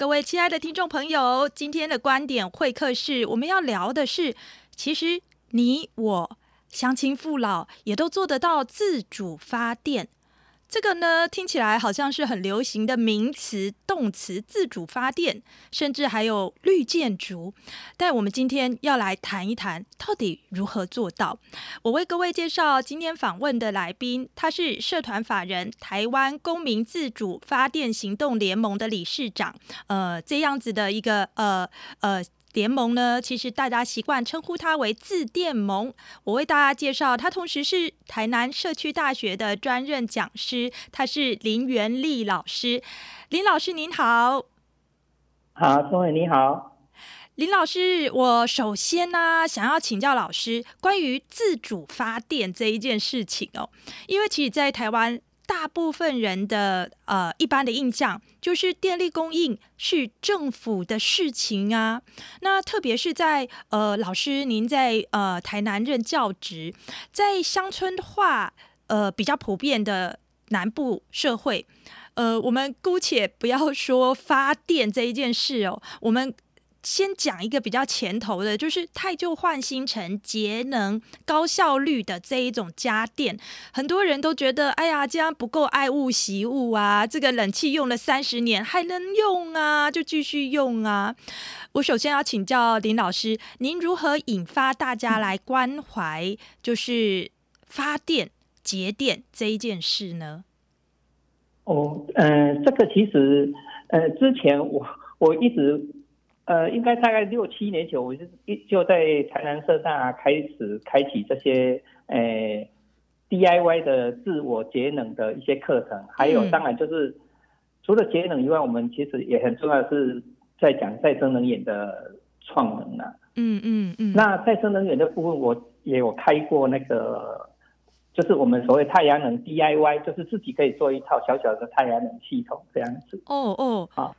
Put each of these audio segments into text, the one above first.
各位亲爱的听众朋友，今天的观点会客室，我们要聊的是，其实你我乡亲父老也都做得到自主发电。这个呢，听起来好像是很流行的名词、动词，自主发电，甚至还有绿建筑。但我们今天要来谈一谈，到底如何做到？我为各位介绍今天访问的来宾，他是社团法人台湾公民自主发电行动联盟的理事长。呃，这样子的一个呃呃。联盟呢，其实大家习惯称呼它为自电盟。我为大家介绍，他同时是台南社区大学的专任讲师，他是林元利老师。林老师您好，好，各位你好，林老师，我首先呢、啊、想要请教老师关于自主发电这一件事情哦，因为其实，在台湾。大部分人的呃一般的印象就是电力供应是政府的事情啊。那特别是在呃老师您在呃台南任教职，在乡村化呃比较普遍的南部社会，呃我们姑且不要说发电这一件事哦，我们。先讲一个比较前头的，就是汰旧换新成节能高效率的这一种家电，很多人都觉得，哎呀，这样不够爱物惜物啊！这个冷气用了三十年还能用啊，就继续用啊。我首先要请教林老师，您如何引发大家来关怀，就是发电节电这一件事呢？哦，嗯、呃，这个其实，呃，之前我我一直。呃，应该大概六七年前，我就一就在台南社大开始开启这些呃 DIY 的自我节能的一些课程，还有当然就是除了节能以外，我们其实也很重要的是在讲再生能源的创能啊。嗯嗯嗯。那再生能源的部分，我也有开过那个，就是我们所谓太阳能 DIY，就是自己可以做一套小小的太阳能系统这样子。哦哦，好。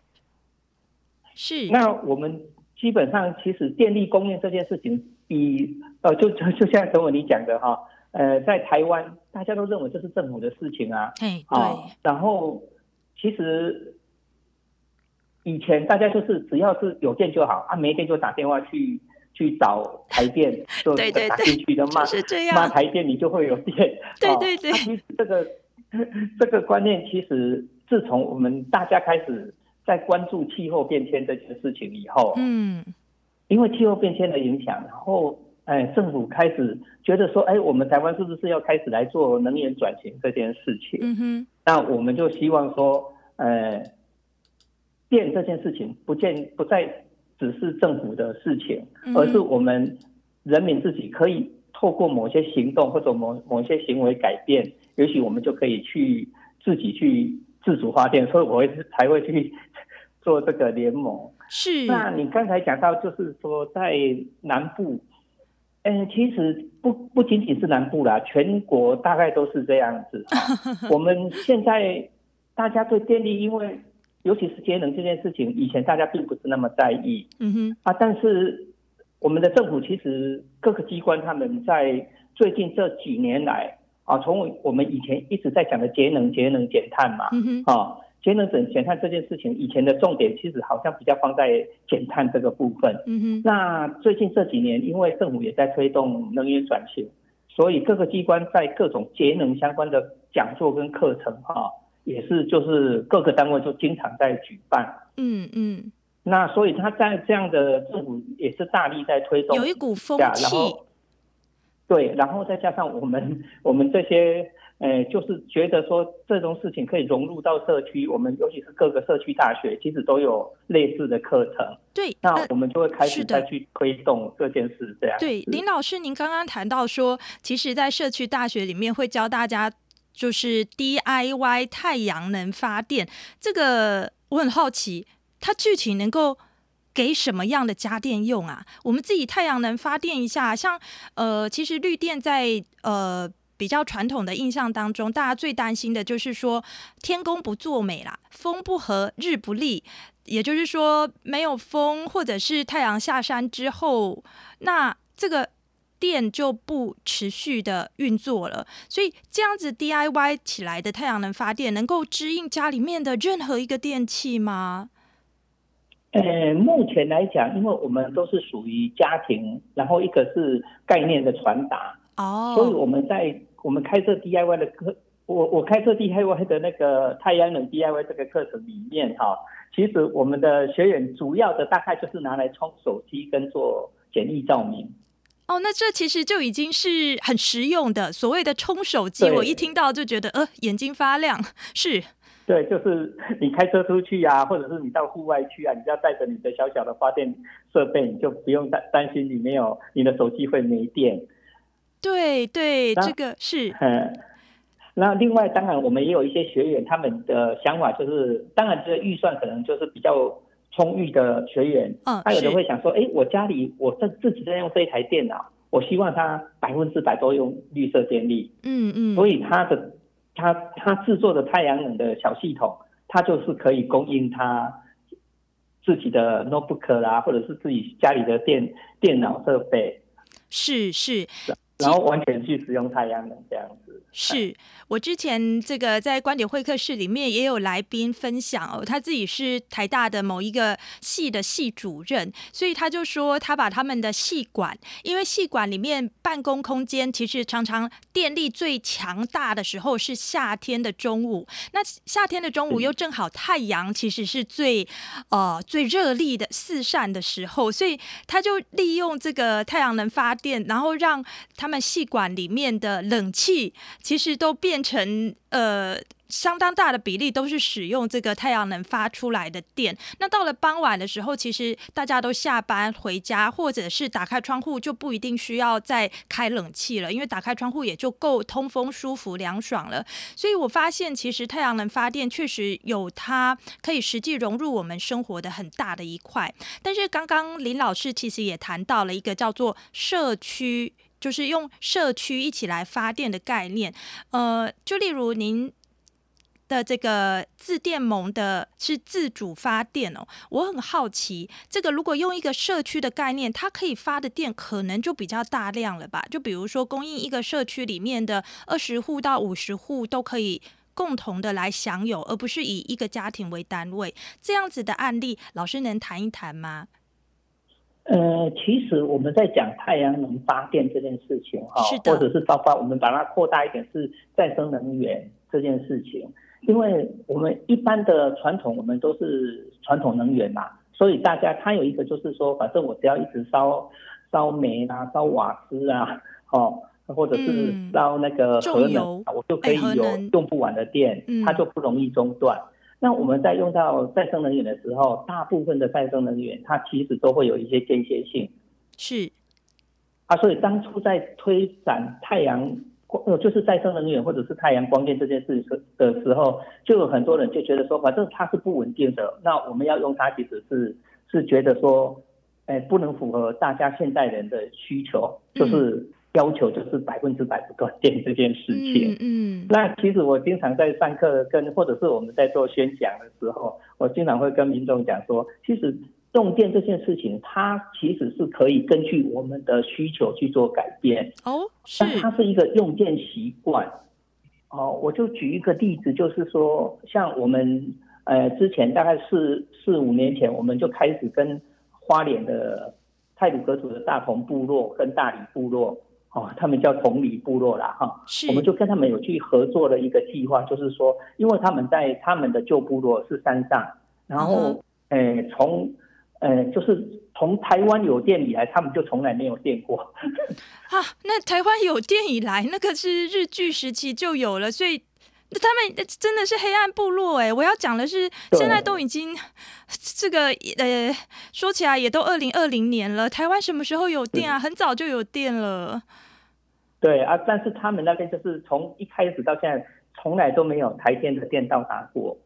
是，那我们基本上其实电力供应这件事情比呃，就就就像陈伟你讲的哈，呃，在台湾大家都认为这是政府的事情啊，对，对，然后其实以前大家就是只要是有电就好啊，没电就打电话去去找台电，就打进去的骂骂台电，你就会有电，对对对，其实这个 这个观念其实自从我们大家开始。在关注气候变迁这件事情以后，嗯，因为气候变迁的影响，然后，哎，政府开始觉得说，哎，我们台湾是不是要开始来做能源转型这件事情？嗯哼，那我们就希望说，呃，变这件事情不见不再只是政府的事情，而是我们人民自己可以透过某些行动或者某某些行为改变，也许我们就可以去自己去自主发电，所以我会才会去。做这个联盟是，那你刚才讲到，就是说在南部，嗯，其实不不仅仅是南部啦，全国大概都是这样子。我们现在大家对电力，因为尤其是节能这件事情，以前大家并不是那么在意，嗯哼啊，但是我们的政府其实各个机关他们在最近这几年来啊，从我们以前一直在讲的节能、节能减碳嘛，嗯哼啊。节能减减碳这件事情，以前的重点其实好像比较放在减碳这个部分。嗯哼。那最近这几年，因为政府也在推动能源转型，所以各个机关在各种节能相关的讲座跟课程，哈，也是就是各个单位就经常在举办。嗯嗯。那所以他在这样的政府也是大力在推动，有一股风气。对，然后再加上我们我们这些。呃，就是觉得说这种事情可以融入到社区，我们尤其是各个社区大学，其实都有类似的课程。对，那我们就会开始再去推动这件事。这样。对，林老师，您刚刚谈到说，其实，在社区大学里面会教大家就是 DIY 太阳能发电。这个我很好奇，它具体能够给什么样的家电用啊？我们自己太阳能发电一下，像呃，其实绿电在呃。比较传统的印象当中，大家最担心的就是说天公不作美啦，风不和日不利，也就是说没有风，或者是太阳下山之后，那这个电就不持续的运作了。所以这样子 DIY 起来的太阳能发电，能够支应家里面的任何一个电器吗？呃，目前来讲，因为我们都是属于家庭，然后一个是概念的传达哦，所以我们在我们开设 DIY 的课，我我开设 DIY 的那个太阳能 DIY 这个课程里面哈，其实我们的学员主要的大概就是拿来充手机跟做简易照明。哦，那这其实就已经是很实用的。所谓的充手机，我一听到就觉得呃眼睛发亮。是，对，就是你开车出去啊，或者是你到户外去啊，你只要带着你的小小的发电设备，你就不用担担心你没有你的手机会没电。对对，这个是。嗯，那另外当然我们也有一些学员，他们的想法就是，当然这个预算可能就是比较。充裕的学员，嗯，他有的会想说，哎，我家里我在自己在用这一台电脑，我希望它百分之百都用绿色电力，嗯嗯，所以他的他他制作的太阳能的小系统，他就是可以供应他自己的 notebook 啦，或者是自己家里的电电脑设备，是是。然后完全去使用太阳能这样子，是我之前这个在观点会客室里面也有来宾分享哦，他自己是台大的某一个系的系主任，所以他就说他把他们的系馆，因为系馆里面办公空间其实常常电力最强大的时候是夏天的中午，那夏天的中午又正好太阳其实是最呃最热力的四散的时候，所以他就利用这个太阳能发电，然后让他们。他们系馆里面的冷气其实都变成呃相当大的比例都是使用这个太阳能发出来的电。那到了傍晚的时候，其实大家都下班回家，或者是打开窗户，就不一定需要再开冷气了，因为打开窗户也就够通风、舒服、凉爽了。所以我发现，其实太阳能发电确实有它可以实际融入我们生活的很大的一块。但是刚刚林老师其实也谈到了一个叫做社区。就是用社区一起来发电的概念，呃，就例如您的这个自电盟的是自主发电哦，我很好奇，这个如果用一个社区的概念，它可以发的电可能就比较大量了吧？就比如说供应一个社区里面的二十户到五十户都可以共同的来享有，而不是以一个家庭为单位，这样子的案例，老师能谈一谈吗？呃，其实我们在讲太阳能发电这件事情哈，或者是包括我们把它扩大一点是再生能源这件事情，因为我们一般的传统我们都是传统能源嘛，所以大家他有一个就是说，反正我只要一直烧烧煤啊、烧瓦斯啊，哦，或者是烧那个核能，我就可以有用不完的电，它就不容易中断。那我们在用到再生能源的时候，大部分的再生能源它其实都会有一些间歇性。是。啊，所以当初在推展太阳光，呃，就是再生能源或者是太阳光电这件事的时候，就有很多人就觉得说，反正它是不稳定的，那我们要用它，其实是是觉得说，哎，不能符合大家现代人的需求，就是。嗯要求就是百分之百不断电这件事情。嗯，嗯，那其实我经常在上课跟或者是我们在做宣讲的时候，我经常会跟民众讲说，其实用电这件事情，它其实是可以根据我们的需求去做改变。哦，是。但它是一个用电习惯。哦，我就举一个例子，就是说，像我们呃之前大概四四五年前，我们就开始跟花莲的泰鲁格族的大同部落跟大理部落。哦，他们叫同里部落啦，哈，是，我们就跟他们有去合作的一个计划，就是说，因为他们在他们的旧部落是山上，然后，诶，从，诶，就是从台湾有电以来，他们就从来没有电过。啊，那台湾有电以来，那个是日据时期就有了，所以。他们真的是黑暗部落哎！我要讲的是，现在都已经这个呃，说起来也都二零二零年了。台湾什么时候有电啊？很早就有电了。对啊，但是他们那边就是从一开始到现在，从来都没有台电的电到达过。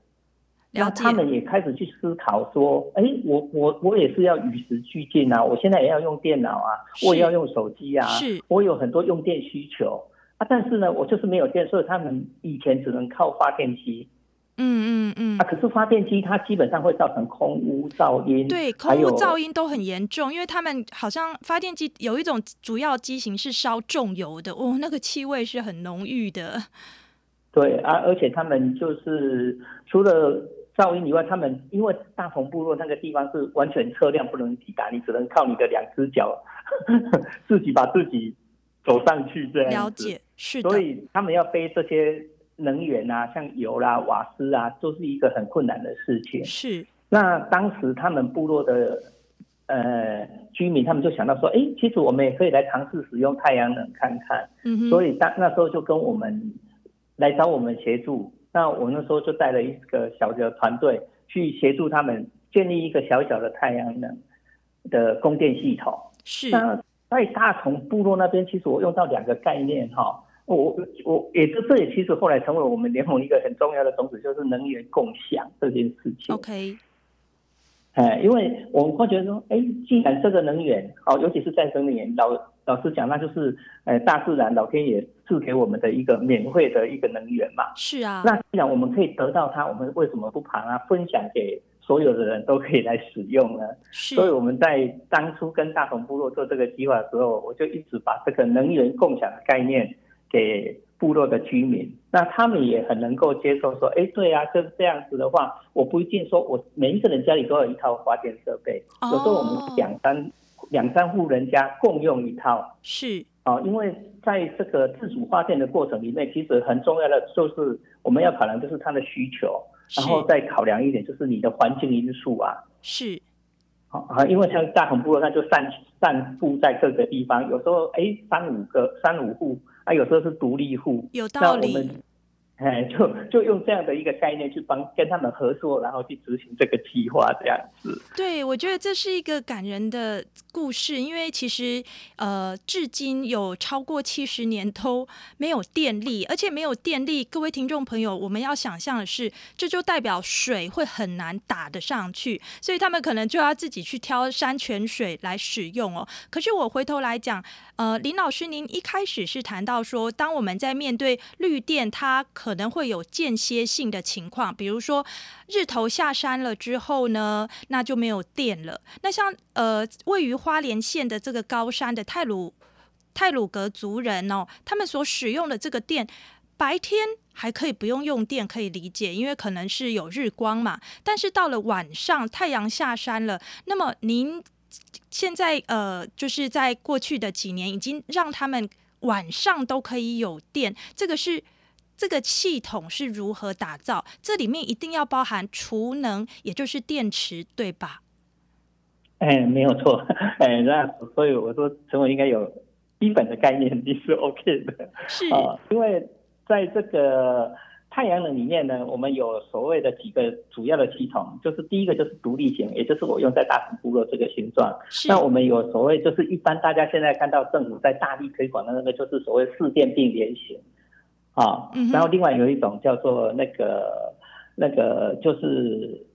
然后他们也开始去思考说：哎，我我我也是要与时俱进啊！我现在也要用电脑啊，我也要用手机啊，是我有很多用电需求。啊，但是呢，我就是没有电，所以他们以前只能靠发电机。嗯嗯嗯。啊，可是发电机它基本上会造成空污噪音。对，空污噪音都很严重，因为他们好像发电机有一种主要机型是烧重油的，哦，那个气味是很浓郁的。对啊，而且他们就是除了噪音以外，他们因为大同部落那个地方是完全车辆不能抵达，你只能靠你的两只脚 自己把自己走上去这样子。了解，是的。所以他们要背这些能源啊，像油啦、瓦斯啊，都是一个很困难的事情。是。那当时他们部落的呃居民，他们就想到说，哎，其实我们也可以来尝试使用太阳能看看。嗯。所以当那时候就跟我们来找我们协助。那我那时候就带了一个小的团队去协助他们建立一个小小的太阳能的供电系统。是。那在大同部落那边，其实我用到两个概念哈，我我也这这也其实后来成为我们联盟一个很重要的宗旨，就是能源共享这件事情。OK。哎，因为我们会觉得说，哎，既然这个能源，哦，尤其是再生能源，老老实讲，那就是，呃，大自然老天爷赐给我们的一个免费的一个能源嘛。是啊。那既然我们可以得到它，我们为什么不把它分享给所有的人都可以来使用呢？是。所以我们在当初跟大同部落做这个计划的时候，我就一直把这个能源共享的概念给。部落的居民，那他们也很能够接受说，哎，对啊，就是这样子的话，我不一定说我每一个人家里都有一套发电设备，有时候我们两三两三户人家共用一套，是啊，因为在这个自主发电的过程里面，其实很重要的就是我们要考量就是它的需求，然后再考量一点就是你的环境因素啊，是，啊，因为像大同部落，它就散散布在各个地方，有时候哎三五个三五户。啊，有时候是独立户，有道理。哎，就就用这样的一个概念去帮跟他们合作，然后去执行这个计划，这样子。对，我觉得这是一个感人的故事，因为其实呃，至今有超过七十年都没有电力，而且没有电力，各位听众朋友，我们要想象的是，这就代表水会很难打得上去，所以他们可能就要自己去挑山泉水来使用哦。可是我回头来讲，呃，林老师，您一开始是谈到说，当我们在面对绿电，它可能会有间歇性的情况，比如说日头下山了之后呢，那就没有电了。那像呃位于花莲县的这个高山的泰鲁泰鲁格族人哦，他们所使用的这个电，白天还可以不用用电，可以理解，因为可能是有日光嘛。但是到了晚上，太阳下山了，那么您现在呃就是在过去的几年已经让他们晚上都可以有电，这个是。这个系统是如何打造？这里面一定要包含储能，也就是电池，对吧？哎，没有错。哎，那所以我说，陈伟应该有基本的概念，你是 OK 的。是啊、呃，因为在这个太阳能里面呢，我们有所谓的几个主要的系统，就是第一个就是独立型，也就是我用在大同部落这个形状。是那我们有所谓，就是一般大家现在看到政府在大力推广的那个，就是所谓四电并联型。啊，然后另外有一种叫做那个那个就是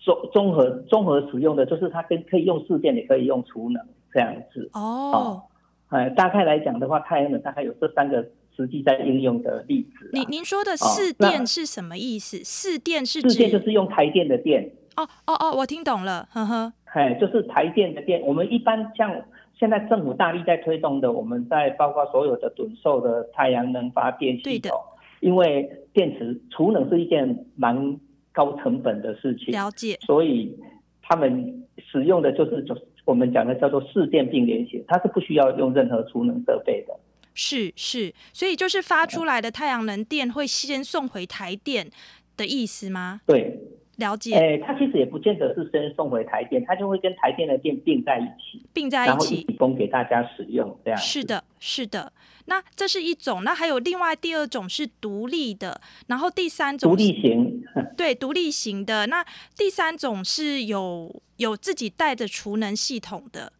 综综合综合使用的，就是它跟可以用市电，也可以用储能这样子。哦，哎，大概来讲的话，太阳能大概有这三个实际在应用的例子。您您说的市电是什么意思？市电是指市电就是用台电的电。哦哦哦，我听懂了，呵呵。哎，就是台电的电，我们一般像。现在政府大力在推动的，我们在包括所有的趸售的太阳能发电系统。因为电池储能是一件蛮高成本的事情，了解。所以他们使用的就是就我们讲的叫做市电并联型，它是不需要用任何储能设备的。是是，所以就是发出来的太阳能电会先送回台电的意思吗？对。了解，哎、欸，它其实也不见得是先送回台电，他就会跟台电的电并在一起，并在一起，提供给大家使用，这样。是的，是的。那这是一种，那还有另外第二种是独立的，然后第三种独立型，对，独立型的。那第三种是有有自己带着储能系统的，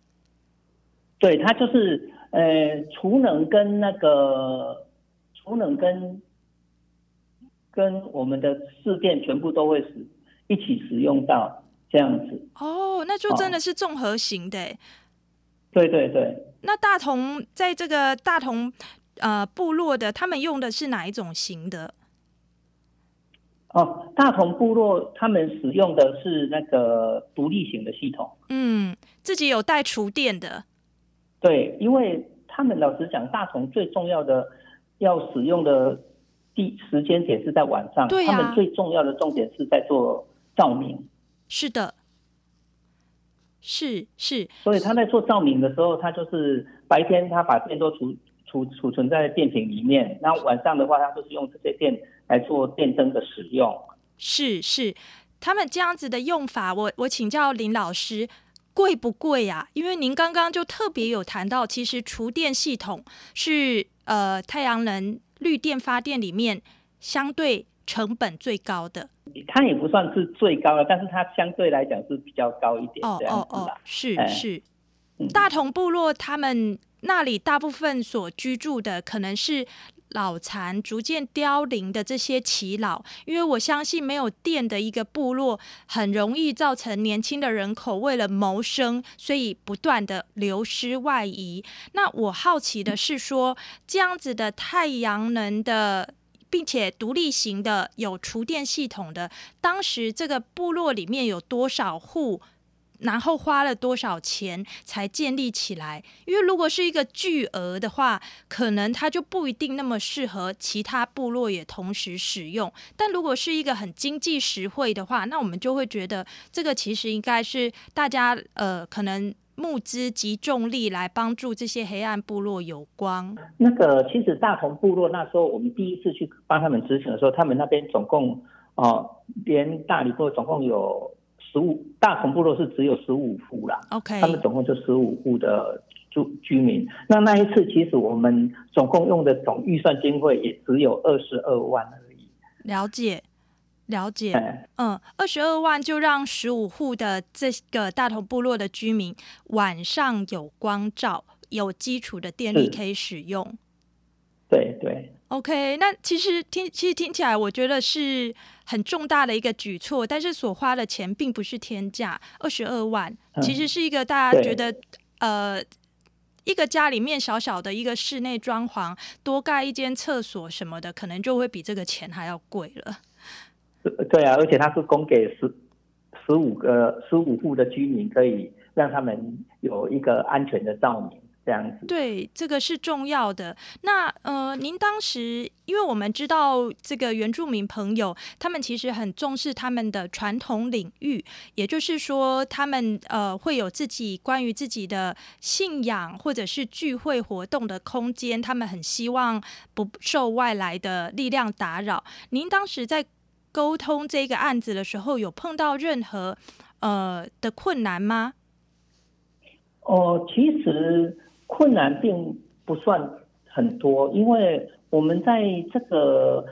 对，它就是呃，储能跟那个储能跟跟我们的市电全部都会使。一起使用到这样子哦，那就真的是综合型的。对对对。那大同在这个大同呃部落的，他们用的是哪一种型的？哦，大同部落他们使用的是那个独立型的系统。嗯，自己有带厨电的。对，因为他们老实讲，大同最重要的要使用的地时间点是在晚上，对啊，他们最重要的重点是在做。照明。是的，是是。所以他在做照明的时候，他就是白天他把电都储储储存在电瓶里面，那晚上的话，他就是用这些电来做电灯的使用。是是，他们这样子的用法，我我请教林老师。贵不贵呀？因为您刚刚就特别有谈到，其实厨电系统是呃太阳能绿电发电里面相对成本最高的。它也不算是最高的，但是它相对来讲是比较高一点。哦哦哦，是是。是嗯、大同部落他们那里大部分所居住的可能是。老残、逐渐凋零的这些耆老，因为我相信没有电的一个部落，很容易造成年轻的人口为了谋生，所以不断的流失外移。那我好奇的是说，这样子的太阳能的，并且独立型的有厨电系统的，当时这个部落里面有多少户？然后花了多少钱才建立起来？因为如果是一个巨额的话，可能它就不一定那么适合其他部落也同时使用。但如果是一个很经济实惠的话，那我们就会觉得这个其实应该是大家呃可能募资及重力来帮助这些黑暗部落有光。那个其实大同部落那时候我们第一次去帮他们执行的时候，他们那边总共哦连大理部落总共有。十五大同部落是只有十五户啦，OK，他们总共就十五户的住居民。那那一次其实我们总共用的总预算经费也只有二十二万而已。了解，了解，嗯，二十二万就让十五户的这个大同部落的居民晚上有光照，有基础的电力可以使用。对对。OK，那其实听其实听起来，我觉得是很重大的一个举措，但是所花的钱并不是天价，二十二万，其实是一个大家觉得，嗯、呃，一个家里面小小的一个室内装潢，多盖一间厕所什么的，可能就会比这个钱还要贵了。对啊，而且它是供给十十五个十五户的居民，可以让他们有一个安全的照明。这样子，对，这个是重要的。那呃，您当时，因为我们知道这个原住民朋友，他们其实很重视他们的传统领域，也就是说，他们呃会有自己关于自己的信仰或者是聚会活动的空间，他们很希望不受外来的力量打扰。您当时在沟通这个案子的时候，有碰到任何呃的困难吗？哦，其实。困难并不算很多，因为我们在这个，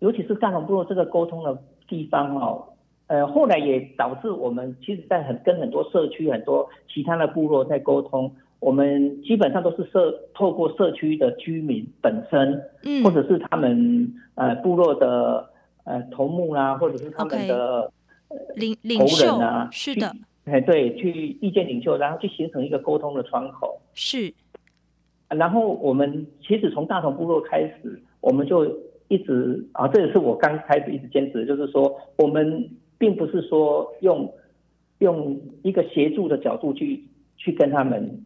尤其是大同部落这个沟通的地方哦，呃，后来也导致我们其实，在很跟很多社区、很多其他的部落在沟通，我们基本上都是社透过社区的居民本身，嗯，或者是他们呃部落的呃头目啊，或者是他们的领领人啊，是的。哎，对，去意见领袖，然后去形成一个沟通的窗口。是，然后我们其实从大同部落开始，我们就一直啊，这也是我刚开始一直坚持的，就是说，我们并不是说用用一个协助的角度去去跟他们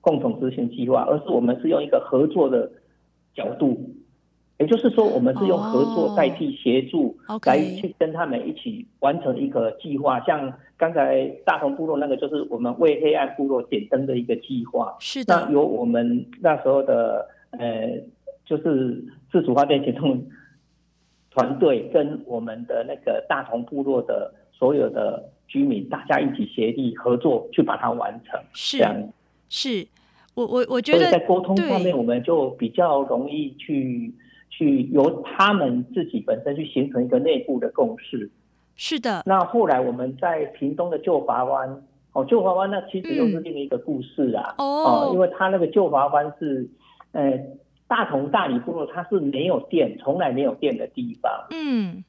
共同执行计划，而是我们是用一个合作的角度。也就是说，我们是用合作代替协助，来去跟他们一起完成一个计划。像刚才大同部落那个，就是我们为黑暗部落点灯的一个计划。是的。那由我们那时候的呃，就是自主发电行动团队跟我们的那个大同部落的所有的居民，大家一起协力合作去把它完成。是这样。是我我我觉得在沟通方面，我们就比较容易去。去由他们自己本身去形成一个内部的共识。是的。那后来我们在屏东的旧华湾，哦，旧华湾那其实又是另一个故事啊。嗯、哦。因为他那个旧华湾是，呃，大同大理部落，它是没有电，从来没有电的地方。嗯。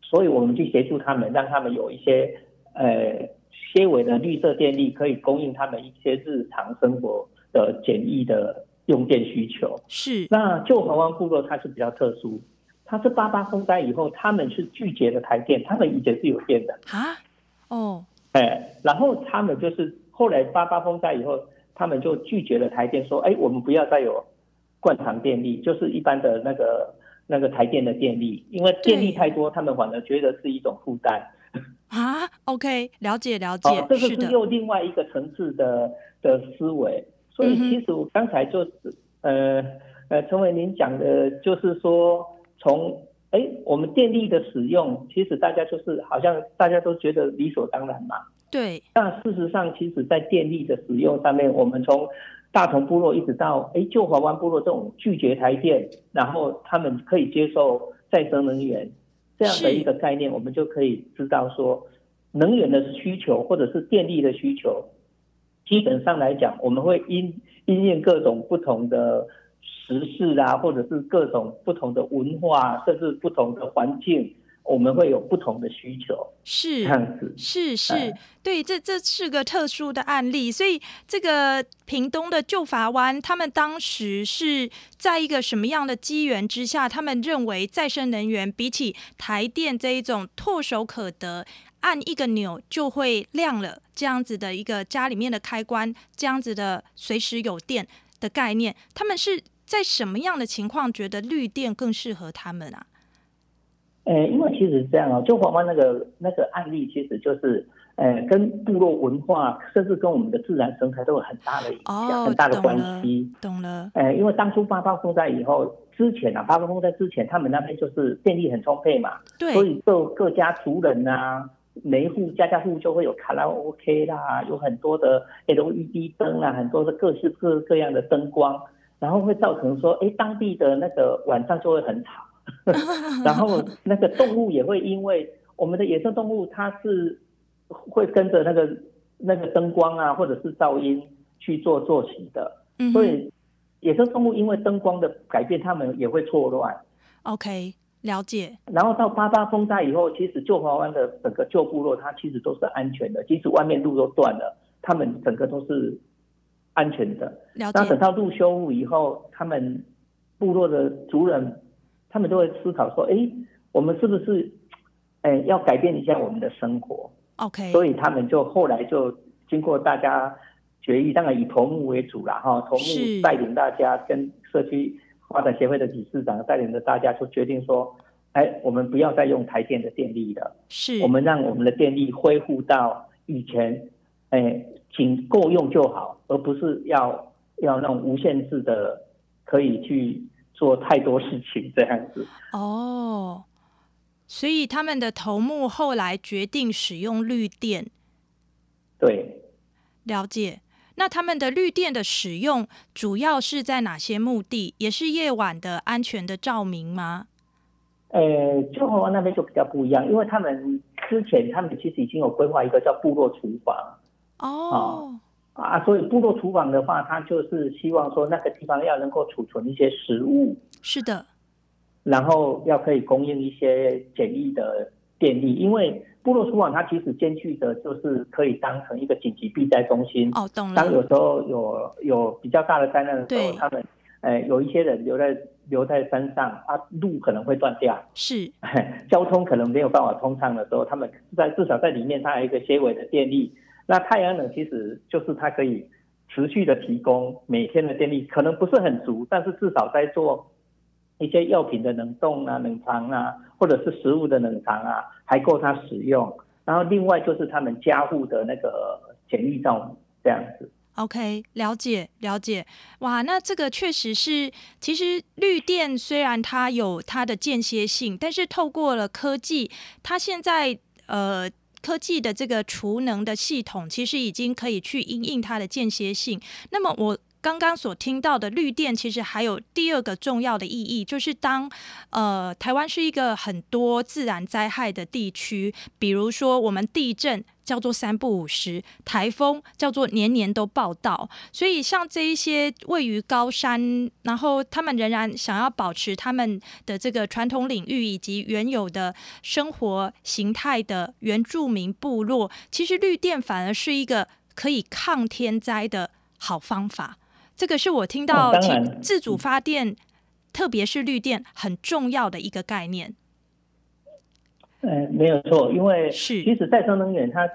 所以我们去协助他们，让他们有一些呃些微的绿色电力，可以供应他们一些日常生活的简易的。用电需求。是。那旧华湾部落它是比较特殊，它是八八风灾以后，他们是拒绝了台电，他们以前是有电的。啊，哦，哎，然后他们就是后来八八风灾以后，他们就拒绝了台电，说，哎，我们不要再有灌肠电力，就是一般的那个那个台电的电力，因为电力太多，他们反而觉得是一种负担。啊，OK，了解了解，哦、这个是又另外一个层次的的思维。所以其实我刚才就是，呃呃，陈伟您讲的，就是说从哎我们电力的使用，其实大家就是好像大家都觉得理所当然嘛。对。那事实上，其实在电力的使用上面，我们从大同部落一直到哎旧华湾部落这种拒绝台电，然后他们可以接受再生能源这样的一个概念，我们就可以知道说，能源的需求或者是电力的需求，基本上来讲，我们会因因应各种不同的时事啊，或者是各种不同的文化，甚至不同的环境。我们会有不同的需求，是这样子，是是，是对，这这是个特殊的案例。所以，这个屏东的旧法湾，他们当时是在一个什么样的机缘之下？他们认为再生能源比起台电这一种唾手可得、按一个钮就会亮了这样子的一个家里面的开关，这样子的随时有电的概念，他们是在什么样的情况觉得绿电更适合他们啊？呃，因为其实是这样哦，就黄湾那个那个案例，其实就是呃，跟部落文化，甚至跟我们的自然生态都有很大的影响，哦、很大的关系。懂了。呃，因为当初八八风灾以后，之前啊，八八风灾之前，他们那边就是电力很充沛嘛，对，所以各各家族人啊，每一户家家户就会有卡拉 OK 啦，有很多的 LED 灯啊，很多的各式各各样的灯光，然后会造成说，哎，当地的那个晚上就会很吵。然后那个动物也会因为我们的野生动物，它是会跟着那个那个灯光啊，或者是噪音去做作息的。所以野生动物因为灯光的改变，它们也会错乱。OK，了解。然后到八八风灾以后，其实旧华湾的整个旧部落，它其实都是安全的，即使外面路都断了，他们整个都是安全的。了解。那等到路修复以后，他们部落的族人。他们都会思考说：“哎，我们是不是，哎，要改变一下我们的生活？”OK，所以他们就后来就经过大家决议，当然以头目为主啦，哈，头目带领大家跟社区发展协会的理事长带领着大家，就决定说：“哎，我们不要再用台电的电力了，是，我们让我们的电力恢复到以前，哎，仅够用就好，而不是要要那种无限制的可以去。”做太多事情这样子哦，所以他们的头目后来决定使用绿电。对，了解。那他们的绿电的使用主要是在哪些目的？也是夜晚的安全的照明吗？呃，旧华湾那边就比较不一样，因为他们之前他们其实已经有规划一个叫部落厨房哦。哦啊，所以部落厨房的话，它就是希望说那个地方要能够储存一些食物，是的，然后要可以供应一些简易的电力，因为部落厨房它其实兼具的就是可以当成一个紧急避灾中心。哦，懂了。当有时候有有比较大的灾难的时候，他们呃有一些人留在留在山上啊，路可能会断掉，是，交通可能没有办法通畅的时候，他们在至少在里面它还有一个些微的电力。那太阳能其实就是它可以持续的提供每天的电力，可能不是很足，但是至少在做一些药品的冷冻啊、冷藏啊，或者是食物的冷藏啊，还够他使用。然后另外就是他们家户的那个简易照明这样子。OK，了解了解。哇，那这个确实是，其实绿电虽然它有它的间歇性，但是透过了科技，它现在呃。科技的这个储能的系统，其实已经可以去应应它的间歇性。那么我刚刚所听到的绿电，其实还有第二个重要的意义，就是当呃台湾是一个很多自然灾害的地区，比如说我们地震。叫做三不五时，台风叫做年年都报道，所以像这一些位于高山，然后他们仍然想要保持他们的这个传统领域以及原有的生活形态的原住民部落，其实绿电反而是一个可以抗天灾的好方法。这个是我听到自主发电，特别是绿电很重要的一个概念。嗯，没有错，因为是。其实再生能源它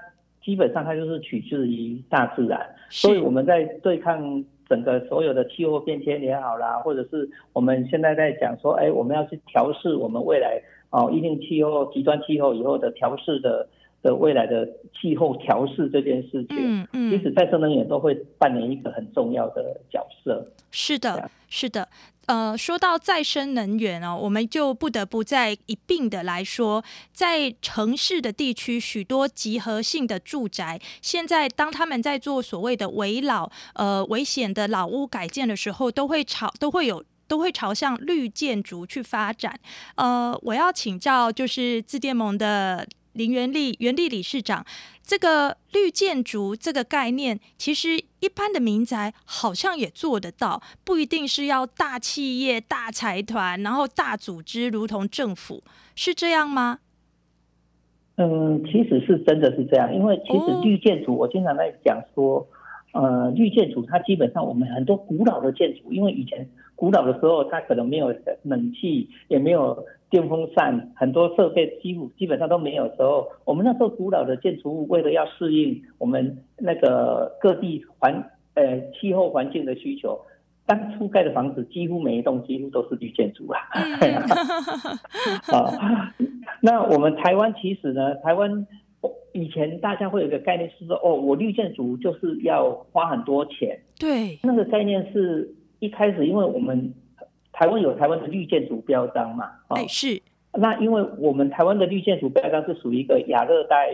基本上它就是取自于大自然，所以我们在对抗整个所有的气候变迁也好啦，或者是我们现在在讲说，哎，我们要去调试我们未来哦，一定气候极端气候以后的调试的的未来的气候调试这件事情，嗯嗯，其实再生能源都会扮演一个很重要的角色。是的，是的。呃，说到再生能源哦，我们就不得不再一并的来说，在城市的地区，许多集合性的住宅，现在当他们在做所谓的危老、呃危险的老屋改建的时候，都会朝都会有都会朝向绿建筑去发展。呃，我要请教，就是自电盟的。林元利，元利理事长，这个绿建筑这个概念，其实一般的民宅好像也做得到，不一定是要大企业、大财团，然后大组织，如同政府，是这样吗？嗯，其实是真的是这样，因为其实绿建筑，我经常在讲说，哦、呃，绿建筑它基本上我们很多古老的建筑，因为以前古老的时候，它可能没有冷气，也没有。电风扇很多设备几乎基本上都没有的时候，我们那时候古老的建筑物为了要适应我们那个各地环呃气候环境的需求，当初盖的房子几乎每一栋几乎都是绿建筑啊。啊，那我们台湾其实呢，台湾以前大家会有一个概念是说，哦，我绿建筑就是要花很多钱。对，那个概念是一开始因为我们。台湾有台湾的绿建筑标章嘛？哎、欸，是。那因为我们台湾的绿建筑标章是属于一个亚热带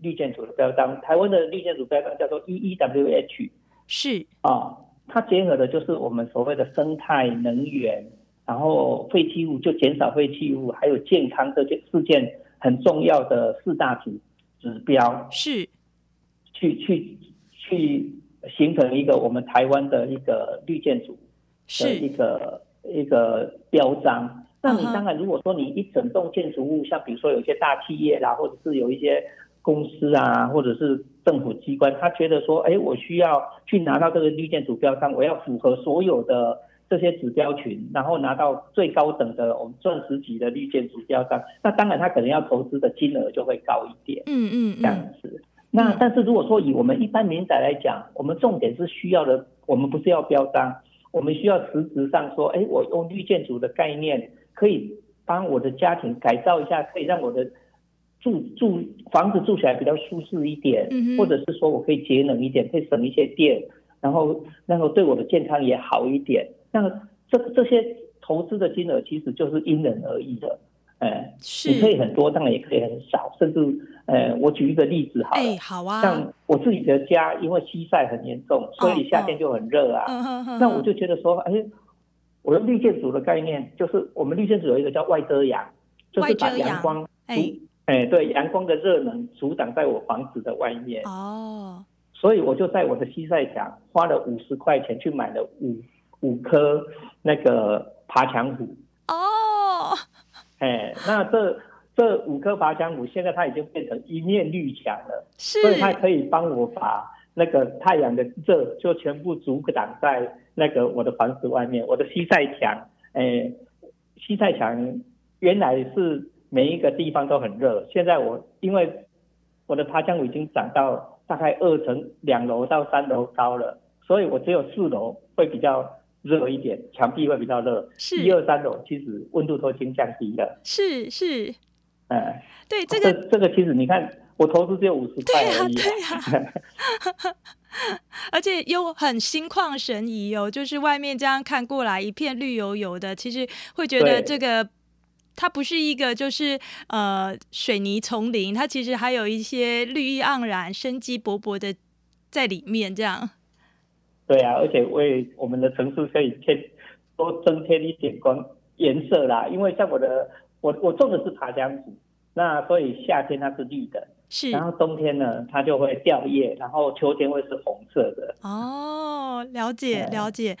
绿建筑的标章，台湾的绿建筑标章叫做 EEWH。是。啊，它结合的就是我们所谓的生态能源，然后废弃物就减少废弃物，还有健康这件事件很重要的四大指指标。是。去去去形成一个我们台湾的一个绿建筑的一个。一个标章，那你当然，如果说你一整栋建筑物，像比如说有一些大企业啦，或者是有一些公司啊，或者是政府机关，他觉得说，哎，我需要去拿到这个绿建筑标章，我要符合所有的这些指标群，然后拿到最高等的我们钻石级的绿建筑标章，那当然他可能要投资的金额就会高一点，嗯嗯，这样子。那但是如果说以我们一般民宅来讲，我们重点是需要的，我们不是要标章。我们需要实质上说，哎，我用绿建筑的概念，可以帮我的家庭改造一下，可以让我的住住房子住起来比较舒适一点，或者是说我可以节能一点，可以省一些电，然后然后对我的健康也好一点。那这这些投资的金额其实就是因人而异的。哎，是。你可以很多，当然也可以很少，甚至，呃，我举一个例子好了，哎，好啊，像我自己的家，因为西晒很严重，所以夏天就很热啊。哦哦、那我就觉得说，哎，我的绿建筑的概念，就是我们绿建筑有一个叫外遮阳，就是把阳光，哎，哎，对，阳光的热能阻挡在我房子的外面。哦，所以我就在我的西晒墙花了五十块钱去买了五五棵那个爬墙虎。那这这五棵爬墙虎，现在它已经变成一面绿墙了，是，所以它可以帮我把那个太阳的热就全部阻挡在那个我的房子外面。我的西晒墙，哎，西晒墙原来是每一个地方都很热，现在我因为我的爬墙虎已经长到大概二层两楼到三楼高了，所以我只有四楼会比较。热一点，墙壁会比较热。是，一二三楼其实温度都已经降低了。是是，哎，对这个这，这个其实你看，我投资只有五十块而已。对呀、啊，对呀、啊。而且又很心旷神怡哦，就是外面这样看过来一片绿油油的，其实会觉得这个它不是一个就是呃水泥丛林，它其实还有一些绿意盎然、生机勃勃的在里面这样。对啊，而且为我们的城市可以添多增添一点光颜色啦。因为像我的，我我种的是爬香子，那所以夏天它是绿的，是，然后冬天呢它就会掉叶，然后秋天会是红色的。哦，了解了解。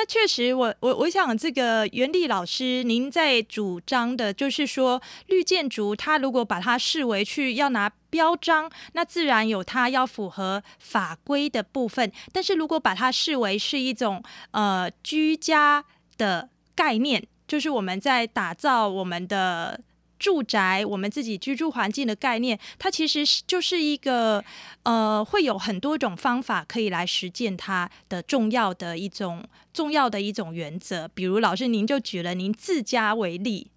那确实我，我我想，这个袁立老师，您在主张的，就是说，绿建筑，它如果把它视为去要拿标章，那自然有它要符合法规的部分。但是如果把它视为是一种呃居家的概念，就是我们在打造我们的住宅，我们自己居住环境的概念，它其实是就是一个呃，会有很多种方法可以来实践它的重要的一种重要的一种原则。比如老师您就举了您自家为例，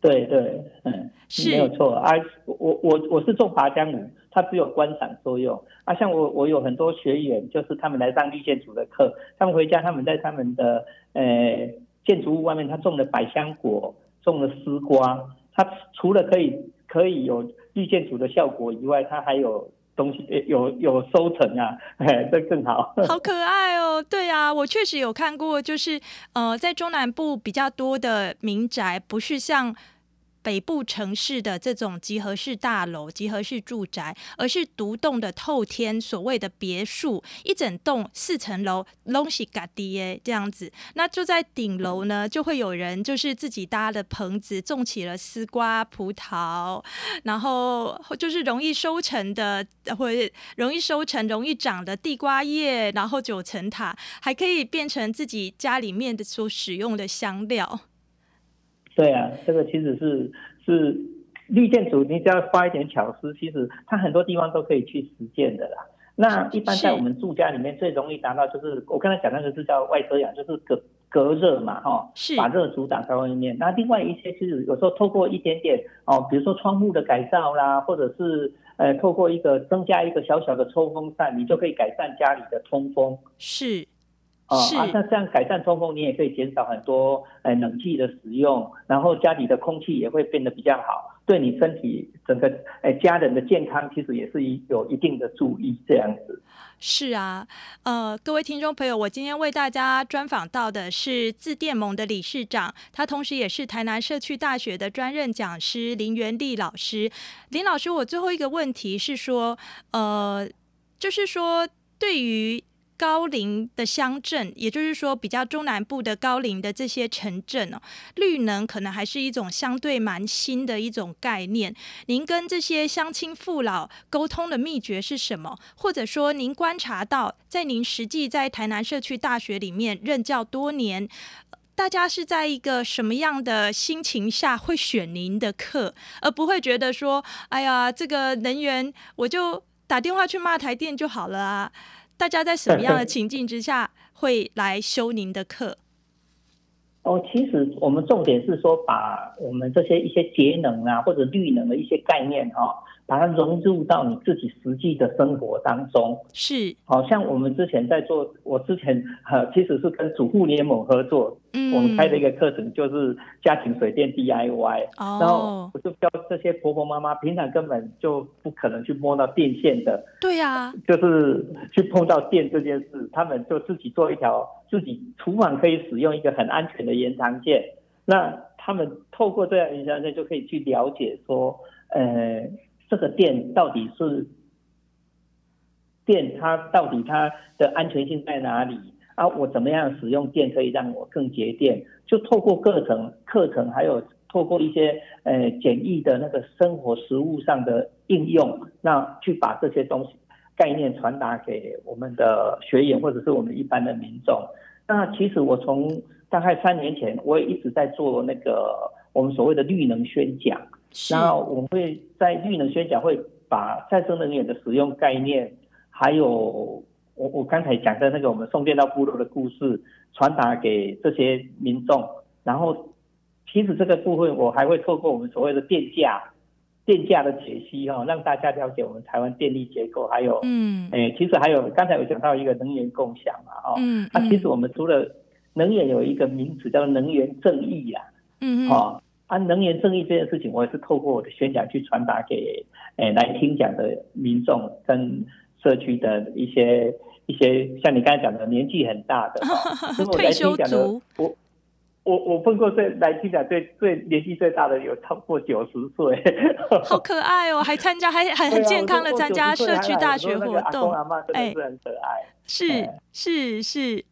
对对，嗯，是没有错啊。我我我是种爬江虎，它只有观赏作用啊。像我我有很多学员，就是他们来上绿建筑的课，他们回家他们在他们的呃建筑物外面，他种了百香果。种了丝瓜，它除了可以可以有绿建筑的效果以外，它还有东西有有收成啊，这更好。好可爱哦！对啊，我确实有看过，就是呃，在中南部比较多的民宅，不是像。北部城市的这种集合式大楼、集合式住宅，而是独栋的透天，所谓的别墅，一整栋四层楼，拢是家己的这样子。那就在顶楼呢，就会有人就是自己搭的棚子，种起了丝瓜、葡萄，然后就是容易收成的，或者容易收成、容易长的地瓜叶，然后九层塔，还可以变成自己家里面的所使用的香料。对啊，这个其实是是绿建筑，你只要花一点巧思，其实它很多地方都可以去实践的啦。那一般在我们住家里面最容易达到，就是我刚才讲那个是叫外遮阳，就是隔隔热嘛，哈，把热阻挡在外面。那另外一些其实有时候透过一点点哦，比如说窗户的改造啦，或者是呃透过一个增加一个小小的抽风扇，你就可以改善家里的通风。是。啊，那这样改善通风，你也可以减少很多呃冷气的使用，然后家里的空气也会变得比较好，对你身体整个呃家人的健康其实也是有一定的注意这样子。是啊，呃，各位听众朋友，我今天为大家专访到的是自电盟的理事长，他同时也是台南社区大学的专任讲师林元利老师。林老师，我最后一个问题是说，呃，就是说对于。高龄的乡镇，也就是说比较中南部的高龄的这些城镇哦，绿能可能还是一种相对蛮新的一种概念。您跟这些乡亲父老沟通的秘诀是什么？或者说您观察到，在您实际在台南社区大学里面任教多年，大家是在一个什么样的心情下会选您的课，而不会觉得说，哎呀，这个能源我就打电话去骂台电就好了啊？大家在什么样的情 境之下会来修您的课？哦，其实我们重点是说，把我们这些一些节能啊或者绿能的一些概念哈、哦，把它融入到你自己实际的生活当中。是，好像我们之前在做，我之前呃其实是跟主妇联盟合作。嗯，我们开的一个课程就是家庭水电 DIY，哦，然后我就教这些婆婆妈妈，平常根本就不可能去摸到电线的，对呀、啊，就是去碰到电这件事，他们就自己做一条自己厨房可以使用一个很安全的延长线，那他们透过这样延长线就可以去了解说，呃，这个电到底是电，它到底它的安全性在哪里？啊，我怎么样使用电可以让我更节电？就透过课程、课程，还有透过一些呃简易的那个生活实物上的应用，那去把这些东西概念传达给我们的学员或者是我们一般的民众。那其实我从大概三年前，我也一直在做那个我们所谓的绿能宣讲。那我们会在绿能宣讲会把再生能源的使用概念，还有。我我刚才讲的那个我们送电到部落的故事，传达给这些民众，然后其实这个部分我还会透过我们所谓的电价，电价的解析哈，让大家了解我们台湾电力结构，还有嗯，哎，其实还有刚才我讲到一个能源共享嘛，哦，嗯，那其实我们除了能源有一个名词叫能源正义呀，嗯，哦，啊，能源正义这件事情，我也是透过我的宣讲去传达给诶来听讲的民众跟社区的一些。一些像你刚才讲的年纪很大的，退休族，我我我碰过最来听讲最最年纪最大的有超过九十岁，好可爱哦，还参加还还很健康的参加社区大学活动，哎，是很可爱，是是是，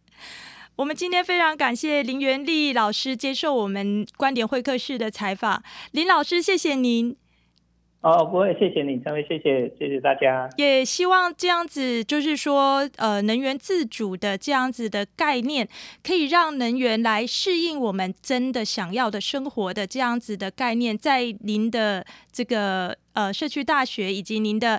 我们今天非常感谢林元利老师接受我们观点会客室的采访，林老师谢谢您。哦，不会，谢谢你，各位，谢谢，谢谢大家。也希望这样子，就是说，呃，能源自主的这样子的概念，可以让能源来适应我们真的想要的生活的这样子的概念，在您的这个呃社区大学以及您的。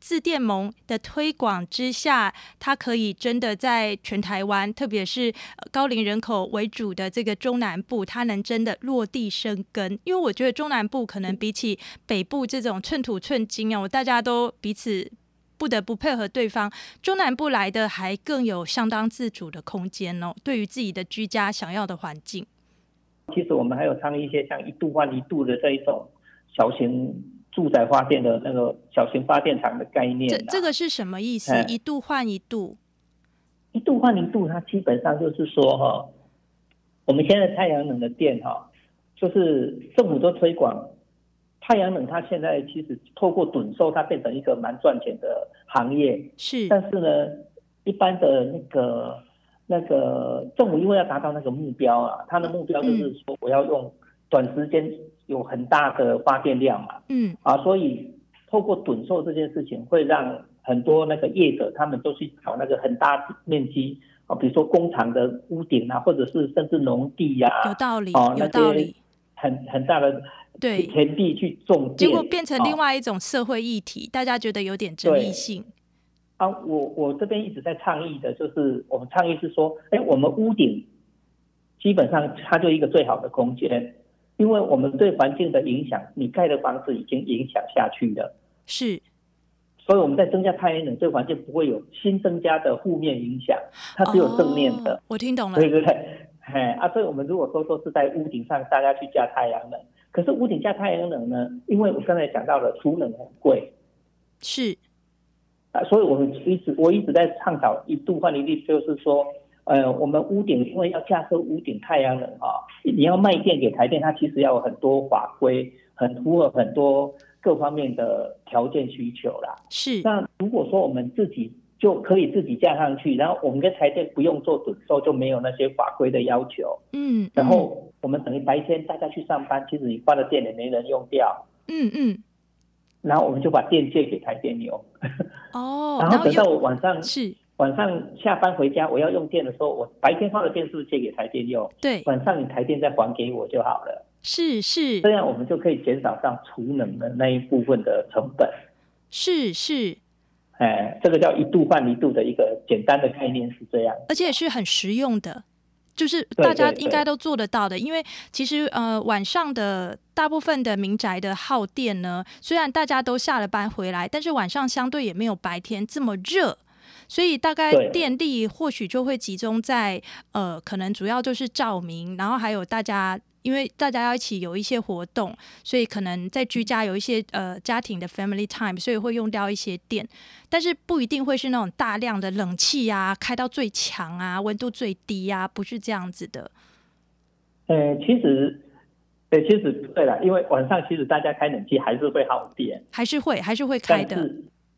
自电盟的推广之下，它可以真的在全台湾，特别是高龄人口为主的这个中南部，它能真的落地生根。因为我觉得中南部可能比起北部这种寸土寸金啊，大家都彼此不得不配合对方。中南部来的还更有相当自主的空间哦，对于自己的居家想要的环境。其实我们还有参与一些像一度换一度的这一种小型。住宅发电的那个小型发电厂的概念，这这个是什么意思？一度换一度，一度换一度，它基本上就是说哈，我们现在太阳能的电哈，就是政府都推广太阳能，它现在其实透过趸售，它变成一个蛮赚钱的行业。是，但是呢，一般的那个那个政府因为要达到那个目标啊，它的目标就是说我要用短时间。有很大的发电量嘛，嗯。啊，所以透过趸售这件事情，会让很多那个业者他们都去找那个很大面积啊，比如说工厂的屋顶啊，或者是甚至农地呀，有道理，有道理，很很大的对。田地去种电，结果变成另外一种社会议题，大家觉得有点争议性。啊，我我这边一直在倡议的，就是我们倡议是说，哎，我们屋顶基本上它就一个最好的空间。因为我们对环境的影响，你盖的房子已经影响下去了，是，所以我们在增加太阳能，对环境不会有新增加的负面影响，它只有正面的。哦、我听懂了，对对对？哎 啊，所以我们如果说说是在屋顶上大家去加太阳能，可是屋顶加太阳能呢？因为我刚才讲到了储能很贵，是，啊，所以我们一直我一直在倡导一度换一度，就是说。呃，我们屋顶因为要架设屋顶太阳能啊，你要卖电给台电，它其实要有很多法规，很符合很多各方面的条件需求啦。是。那如果说我们自己就可以自己架上去，然后我们跟台电不用做趸售，就没有那些法规的要求。嗯。然后我们等于白天大家去上班，其实你发的电也没人用掉。嗯嗯。然后我们就把电借给台电用。哦。然后等到我晚上是。晚上下班回家，我要用电的时候，我白天放的电是不是借给台电用？对，晚上你台电再还给我就好了。是是，这样我们就可以减少上储能的那一部分的成本。是是，哎，这个叫一度换一度的一个简单的概念是这样，而且是很实用的，就是大家应该都做得到的。因为其实呃晚上的大部分的民宅的耗电呢，虽然大家都下了班回来，但是晚上相对也没有白天这么热。所以大概电力或许就会集中在呃，可能主要就是照明，然后还有大家，因为大家要一起有一些活动，所以可能在居家有一些呃家庭的 family time，所以会用掉一些电，但是不一定会是那种大量的冷气啊，开到最强啊，温度最低啊，不是这样子的。呃，其实，呃，其实对了，因为晚上其实大家开冷气还是会耗电，还是会还是会开的。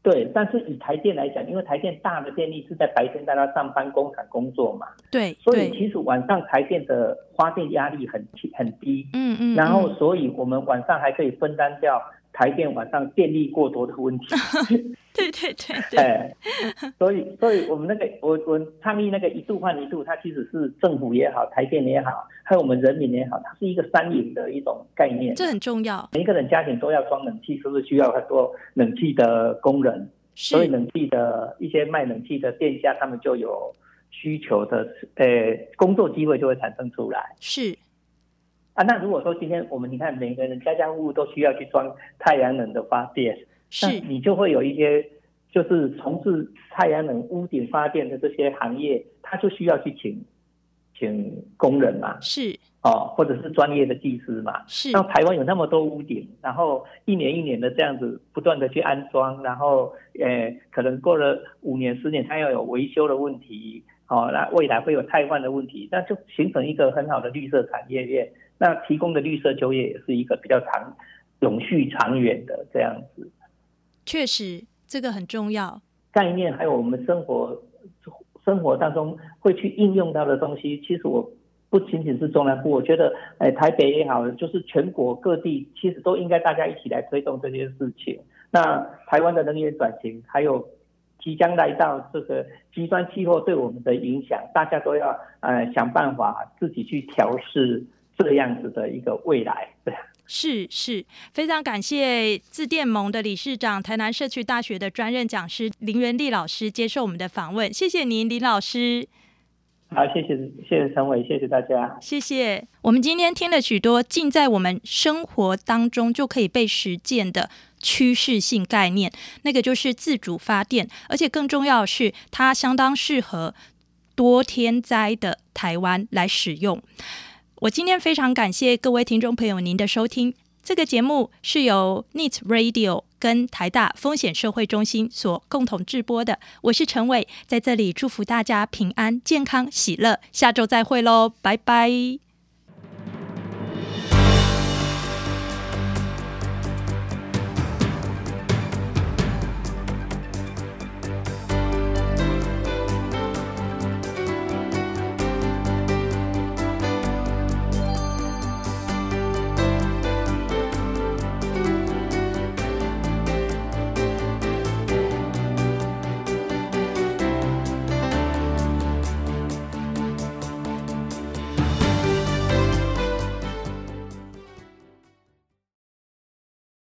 对，但是以台电来讲，因为台电大的电力是在白天大家上班工厂工作嘛，对，所以其实晚上台电的发电压力很很低，嗯嗯，然后所以我们晚上还可以分担掉。台电晚上电力过多的问题，对对对对，哎，所以所以我们那个我我倡议那个一度换一度，它其实是政府也好，台电也好，还有我们人民也好，它是一个三赢的一种概念，这很重要。每一个人家庭都要装冷气，是不是需要很多冷气的工人？所以冷气的一些卖冷气的店家，他们就有需求的，呃，工作机会就会产生出来。是。啊，那如果说今天我们你看每个人家家户户都需要去装太阳能的发电，是，那你就会有一些就是从事太阳能屋顶发电的这些行业，他就需要去请请工人嘛，是，哦，或者是专业的技师嘛，是。那台湾有那么多屋顶，然后一年一年的这样子不断的去安装，然后呃，可能过了五年十年，它要有维修的问题，哦，那未来会有汰换的问题，那就形成一个很好的绿色产业链。那提供的绿色就业也是一个比较长、永续、长远的这样子。确实，这个很重要。概念还有我们生活生活当中会去应用到的东西，其实我不仅仅是中南部，我觉得，哎，台北也好，就是全国各地，其实都应该大家一起来推动这件事情。那台湾的能源转型，还有即将来到这个极端气候对我们的影响，大家都要呃想办法自己去调适这样子的一个未来。对。是是，非常感谢自电盟的理事长、台南社区大学的专任讲师林元丽老师接受我们的访问，谢谢您，林老师。好，谢谢谢谢陈伟，谢谢大家，谢谢。我们今天听了许多尽在我们生活当中就可以被实践的趋势性概念，那个就是自主发电，而且更重要的是，它相当适合多天灾的台湾来使用。我今天非常感谢各位听众朋友您的收听。这个节目是由 News Radio 跟台大风险社会中心所共同制播的。我是陈伟，在这里祝福大家平安、健康、喜乐。下周再会喽，拜拜。